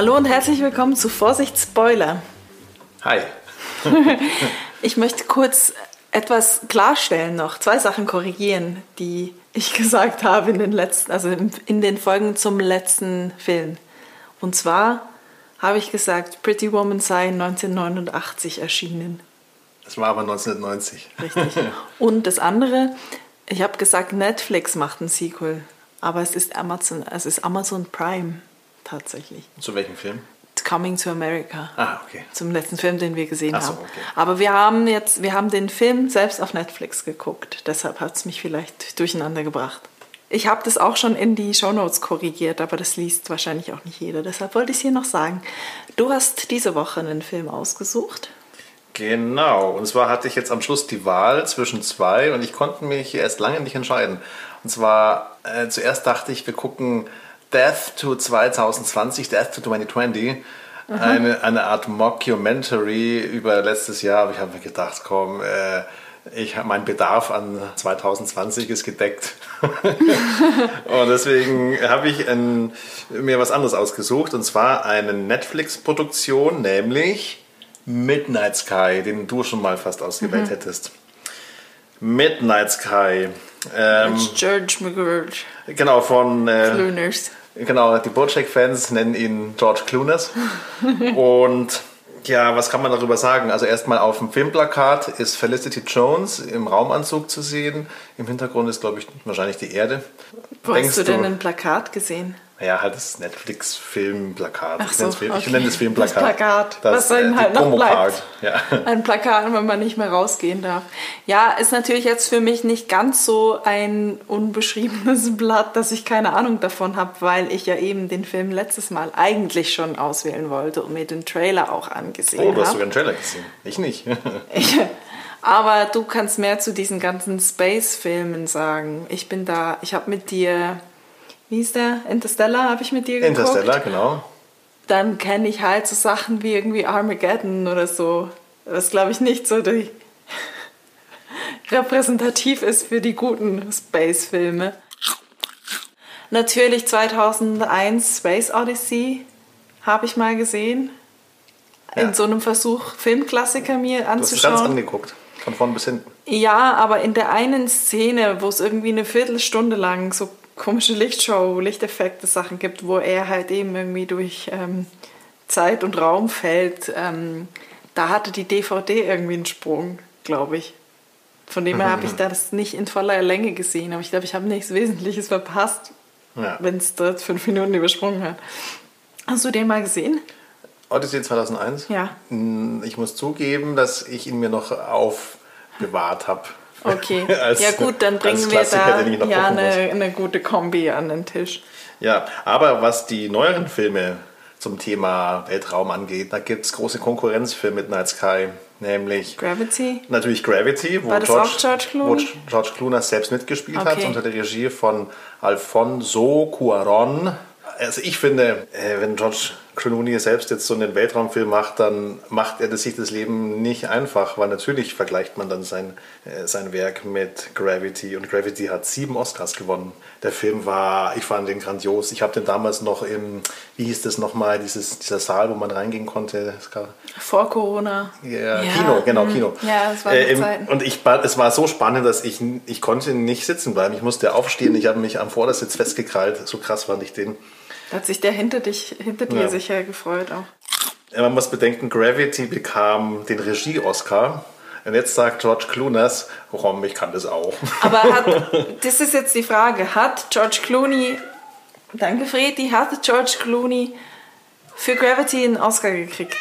Hallo und herzlich willkommen zu Vorsicht Spoiler. Hi. ich möchte kurz etwas klarstellen noch, zwei Sachen korrigieren, die ich gesagt habe in den letzten, also in den Folgen zum letzten Film. Und zwar habe ich gesagt, Pretty Woman sei 1989 erschienen. Das war aber 1990. Richtig. Und das andere, ich habe gesagt, Netflix macht ein Sequel, aber es ist Amazon, es ist Amazon Prime tatsächlich. Zu welchem Film? Coming to America. Ah, okay. Zum letzten Film, den wir gesehen so, haben. okay. Aber wir haben jetzt, wir haben den Film selbst auf Netflix geguckt. Deshalb hat es mich vielleicht durcheinander gebracht. Ich habe das auch schon in die Shownotes korrigiert, aber das liest wahrscheinlich auch nicht jeder. Deshalb wollte ich es hier noch sagen. Du hast diese Woche einen Film ausgesucht. Genau. Und zwar hatte ich jetzt am Schluss die Wahl zwischen zwei und ich konnte mich erst lange nicht entscheiden. Und zwar, äh, zuerst dachte ich, wir gucken Death to 2020, Death to 2020. Eine, eine Art Mockumentary über letztes Jahr. Aber ich habe mir gedacht, komm, äh, ich, mein Bedarf an 2020 ist gedeckt. und deswegen habe ich ein, mir was anderes ausgesucht. Und zwar eine Netflix-Produktion, nämlich Midnight Sky, den du schon mal fast ausgewählt hättest. Midnight Sky. Ähm, George McGurch. genau, von. Äh, Clooners. Genau, die Bojack-Fans nennen ihn George Clooney. Und ja, was kann man darüber sagen? Also erstmal auf dem Filmplakat ist Felicity Jones im Raumanzug zu sehen. Im Hintergrund ist, glaube ich, wahrscheinlich die Erde. Wo Denkst hast du denn ein Plakat gesehen? Ja, halt das Netflix-Filmplakat. Ich so, nenne es Film, ich okay. nenne es Filmplakat. Das Plakat, Das, was dann äh, halt noch Promocard. Ja. Ein Plakat, wenn man nicht mehr rausgehen darf. Ja, ist natürlich jetzt für mich nicht ganz so ein unbeschriebenes Blatt, dass ich keine Ahnung davon habe, weil ich ja eben den Film letztes Mal eigentlich schon auswählen wollte und mir den Trailer auch angesehen Oh, du hast habe. sogar einen Trailer gesehen. Ich nicht. Ich, aber du kannst mehr zu diesen ganzen Space-Filmen sagen. Ich bin da, ich habe mit dir, wie ist der? Interstellar habe ich mit dir geguckt. Interstellar, genau. Dann kenne ich halt so Sachen wie irgendwie Armageddon oder so. Was glaube ich nicht so die repräsentativ ist für die guten Space-Filme. Natürlich 2001 Space Odyssey habe ich mal gesehen. Ja. In so einem Versuch, Filmklassiker mir Du hast anzuschauen. ganz angeguckt. Von vorn bis hinten. Ja, aber in der einen Szene, wo es irgendwie eine Viertelstunde lang so komische Lichtshow, Lichteffekte, Sachen gibt, wo er halt eben irgendwie durch ähm, Zeit und Raum fällt, ähm, da hatte die DVD irgendwie einen Sprung, glaube ich. Von dem her habe ich das nicht in voller Länge gesehen, aber ich glaube, ich habe nichts Wesentliches verpasst, Ja. wenn es dort fünf Minuten übersprungen hat. Hast du den mal gesehen? Odyssey 2001? Ja. Mm, Ich muss zugeben, dass ich ihn mir noch aufbewahrt habe. Okay. Als- ja gut, dann bringen wir da ja eine, eine gute Kombi an den Tisch. Ja, aber was die neueren Filme zum Thema Weltraum angeht, da gibt es große Konkurrenz für Midnight Sky, nämlich Gravity? natürlich Gravity, wo War das George, auch George Clooney? wo George Clooney selbst mitgespielt hat, Okay. unter der Regie von Alfonso Cuaron. Also ich finde, äh, wenn George Clooney selbst jetzt so einen Weltraumfilm macht, dann macht er das sich das Leben nicht einfach, weil natürlich vergleicht man dann sein, äh, sein Werk mit Gravity und Gravity hat sieben Oscars gewonnen. Der Film war, ich fand den grandios. Ich habe den damals noch im, wie hieß das nochmal, dieses, dieser Saal, wo man reingehen konnte. Vor Corona. ja, Ja, Kino, genau, mm. Kino. Ja, das waren äh, im-. Und ich, war- es war so spannend, dass ich, ich konnte nicht sitzen bleiben. Ich musste aufstehen. Ich habe mich am Vordersitz festgekrallt. So krass fand ich den. Da hat sich der hinter, dich, hinter dir Ja. sicher gefreut auch. Ja, Man muss bedenken, Gravity bekam den Regie-Oscar. Und jetzt sagt George Clooney, Rom, ich kann das auch. Aber hat, das ist jetzt die Frage, hat George Clooney, danke Fredi, hat George Clooney für Gravity einen Oscar gekriegt?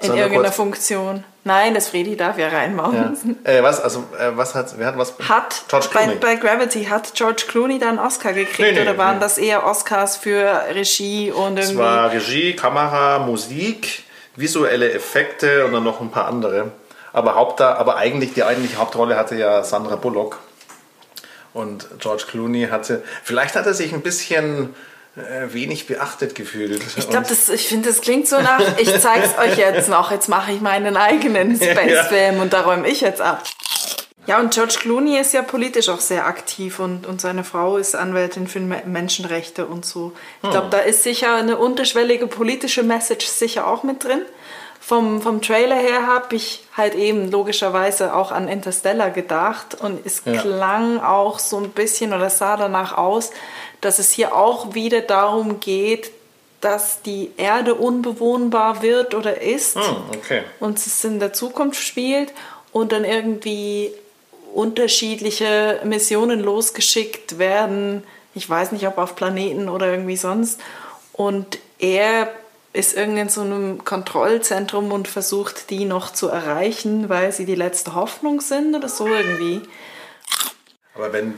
In Sollen irgendeiner Funktion. Nein, das Fredi darf ja reinmachen. Ja. Äh, was, also, äh, was hat, wer hat was? Hat George bei, Clooney. bei Gravity hat George Clooney da einen Oscar gekriegt Nee, nee, oder waren nee. das eher Oscars für Regie und Es irgendwie war Regie, Kamera, Musik, visuelle Effekte und dann noch ein paar andere. Aber, Haupt, aber eigentlich die eigentliche Hauptrolle hatte ja Sandra Bullock. Und George Clooney hatte, vielleicht hat er sich ein bisschen wenig beachtet gefühlt. Ich glaube, das, ich finde, das klingt so nach, ich zeig's euch jetzt noch, jetzt mache ich meinen eigenen Space-Film und da räume ich jetzt ab. Ja, und George Clooney ist ja politisch auch sehr aktiv und, und seine Frau ist Anwältin für Menschenrechte und so. Ich hm. glaube, da ist sicher eine unterschwellige politische Message sicher auch mit drin. Vom, vom Trailer her habe ich halt eben logischerweise auch an Interstellar gedacht und es ja. klang auch so ein bisschen oder sah danach aus, dass es hier auch wieder darum geht, dass die Erde unbewohnbar wird oder ist hm, okay. und es in der Zukunft spielt und dann irgendwie unterschiedliche Missionen losgeschickt werden. Ich weiß nicht, ob auf Planeten oder irgendwie sonst. Und er ist irgendwie in so einem Kontrollzentrum und versucht, die noch zu erreichen, weil sie die letzte Hoffnung sind oder so irgendwie. Aber wenn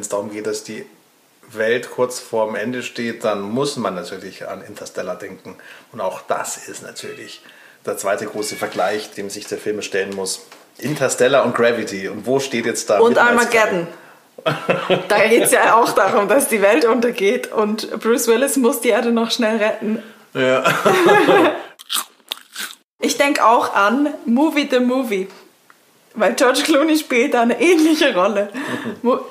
es darum geht, dass die Welt kurz vorm Ende steht, dann muss man natürlich an Interstellar denken. Und auch das ist natürlich der zweite große Vergleich, dem sich der Film stellen muss. Interstellar und Gravity. Und wo steht jetzt da? Und Armageddon. da geht es ja auch darum, dass die Welt untergeht und Bruce Willis muss die Erde noch schnell retten. Ja. ich denke auch an Movie the Movie. Weil George Clooney spielt da eine ähnliche Rolle.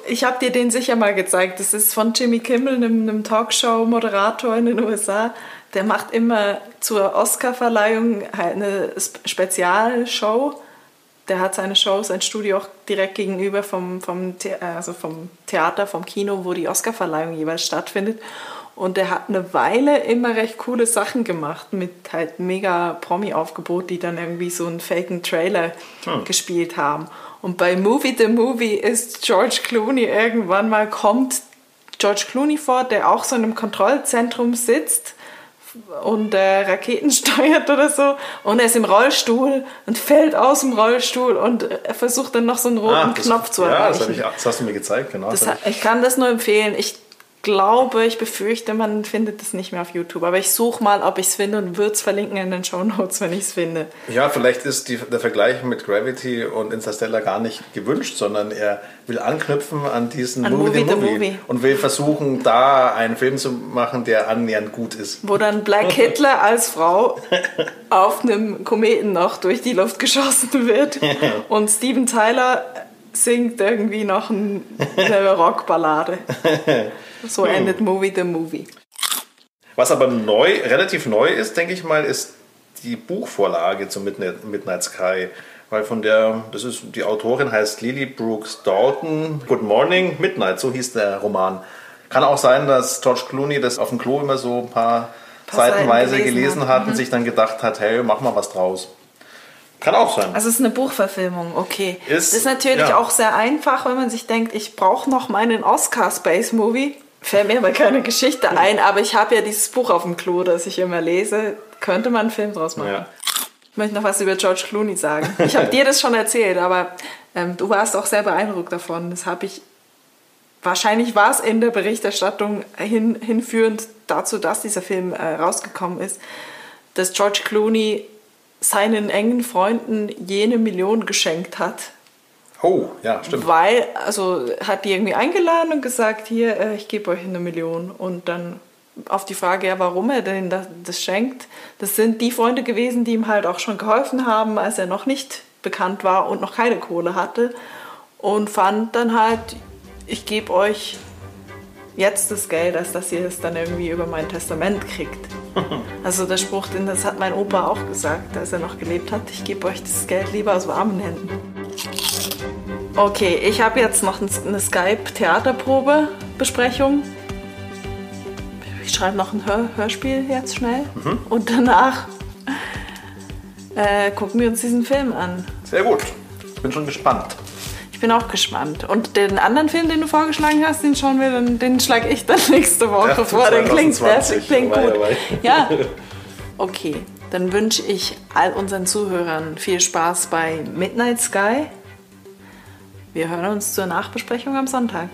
Ich habe dir den sicher mal gezeigt. Das ist von Jimmy Kimmel, einem, einem Talkshow-Moderator in den USA. Der macht immer zur Oscar-Verleihung halt eine Spezialshow der hat seine Show, sein Studio auch direkt gegenüber vom, vom, also vom Theater, vom Kino, wo die Oscarverleihung jeweils stattfindet. Und der hat eine Weile immer recht coole Sachen gemacht mit halt mega Promi-Aufgebot, die dann irgendwie so einen faken Trailer hm. gespielt haben. Und bei Movie the Movie ist George Clooney irgendwann mal kommt George Clooney vor, der auch so in einem Kontrollzentrum sitzt und äh, Raketen steuert oder so und er ist im Rollstuhl und fällt aus dem Rollstuhl und er versucht dann noch so einen roten ah, das, Knopf zu erreichen. Ja, das, ich, das, hast du mir gezeigt, genau. Das, ich kann das nur empfehlen. Ich glaube, ich befürchte, man findet es nicht mehr auf YouTube. Aber ich suche mal, ob ich es finde und würde es verlinken in den Show Notes, wenn ich es finde. Ja, vielleicht ist die, der Vergleich mit Gravity und Interstellar gar nicht gewünscht, sondern er will anknüpfen an diesen an Movie, the Movie, Movie, und will versuchen, da einen Film zu machen, der annähernd gut ist. Wo dann Black Hitler als Frau auf einem Kometen noch durch die Luft geschossen wird und Steven Tyler singt irgendwie noch eine Rockballade. So hm. endet Movie the Movie. Was aber neu, relativ neu ist, denke ich mal, ist die Buchvorlage zum Midnight, Midnight Sky. Weil von der, das ist, die Autorin heißt Lily Brooks Dalton. Good Morning, Midnight, so hieß der Roman. Kann auch sein, dass George Clooney das auf dem Klo immer so ein paar, paar Seitenweise gelesen, gelesen hat, hat mhm. und sich dann gedacht hat, hey, mach mal was draus. Kann auch sein. Also es ist eine Buchverfilmung, okay. Ist, das ist natürlich ja. auch sehr einfach, wenn man sich denkt, ich brauche noch meinen Oscar Space Movie. Fällt mir aber keine Geschichte ein, aber ich habe ja dieses Buch auf dem Klo, das ich immer lese. Könnte man einen Film draus machen. Ja. Ich möchte noch was über George Clooney sagen. Ich habe dir das schon erzählt, aber ähm, du warst auch sehr beeindruckt davon. Das habe ich. Wahrscheinlich war es in der Berichterstattung hin, hinführend dazu, dass dieser Film äh, rausgekommen ist, dass George Clooney seinen engen Freunden jene Million geschenkt hat, Oh, ja, stimmt. Weil, also hat die irgendwie eingeladen und gesagt, hier, äh, ich gebe euch eine Million. Und dann auf die Frage, ja, warum er denn das, das schenkt, das sind die Freunde gewesen, die ihm halt auch schon geholfen haben, als er noch nicht bekannt war und noch keine Kohle hatte. Und fand dann halt, ich gebe euch jetzt das Geld, als dass ihr es dann irgendwie über mein Testament kriegt. Also der Spruch, den das hat mein Opa auch gesagt, als er noch gelebt hat, ich gebe euch das Geld lieber aus warmen Händen. Okay, ich habe jetzt noch eine Skype-Theaterprobe-Besprechung. Ich schreibe noch ein Hör Hörspiel jetzt schnell. Mhm. Und danach äh, gucken wir uns diesen Film an. Sehr gut. Ich bin schon gespannt. Ich bin auch gespannt. Und den anderen Film, den du vorgeschlagen hast, den schauen wir dann, den schlage ich dann nächste Woche vor. Der klingt, der klingt gut. Ja. Okay, dann wünsche ich all unseren Zuhörern viel Spaß bei Midnight Sky. Wir hören uns zur Nachbesprechung am Sonntag.